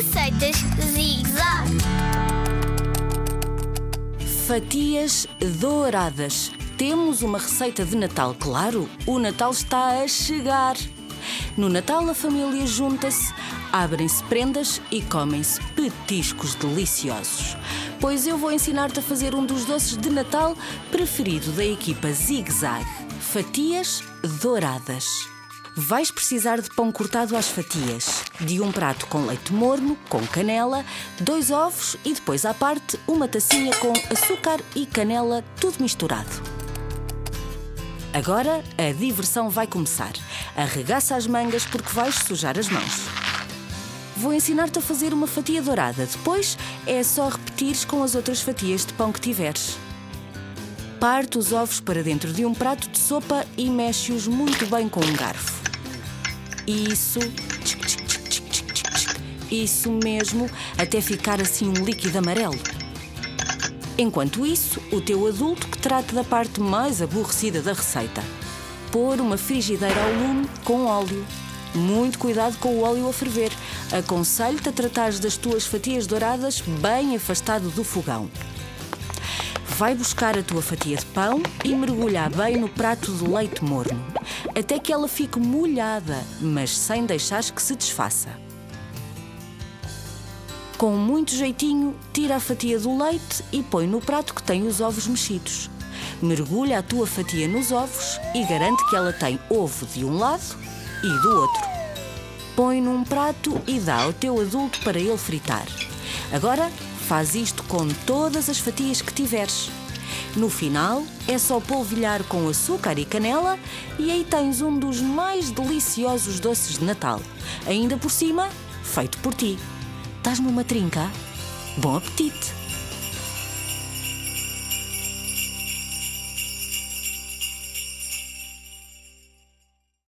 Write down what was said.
Receitas Zig-Zag. Fatias douradas. Temos uma receita de Natal, claro. O Natal está a chegar. No Natal, a família junta-se, abrem-se prendas e comem-se petiscos deliciosos. Pois eu vou ensinar-te a fazer um dos doces de Natal preferido da equipa Zig Zag: fatias douradas. Vais precisar de pão cortado às fatias, de um prato com leite morno, com canela, dois ovos e depois à parte uma tacinha com açúcar e canela, tudo misturado. Agora a diversão vai começar. Arregaça as mangas porque vais sujar as mãos. Vou ensinar-te a fazer uma fatia dourada. Depois é só repetires com as outras fatias de pão que tiveres. Parte os ovos para dentro de um prato de sopa e mexe-os muito bem com um garfo. Isso. Isso mesmo, até ficar assim um líquido amarelo. Enquanto isso, o teu adulto que trate da parte mais aborrecida da receita. Pôr uma frigideira ao lume com óleo. Muito cuidado com o óleo a ferver. Aconselho-te a tratares das tuas fatias douradas bem afastado do fogão. Vai buscar a tua fatia de pão e mergulhar bem no prato de leite morno, até que ela fique molhada, mas sem deixar que se desfaça. Com muito jeitinho, tira a fatia do leite e põe no prato que tem os ovos mexidos. Mergulha a tua fatia nos ovos e garante que ela tem ovo de um lado e do outro. Põe num prato e dá ao teu adulto para ele fritar. Agora, faz isto com todas as fatias que tiveres. No final, é só polvilhar com açúcar e canela e aí tens um dos mais deliciosos doces de Natal. Ainda por cima, feito por ti. Estás-me uma trinca? Bom apetite!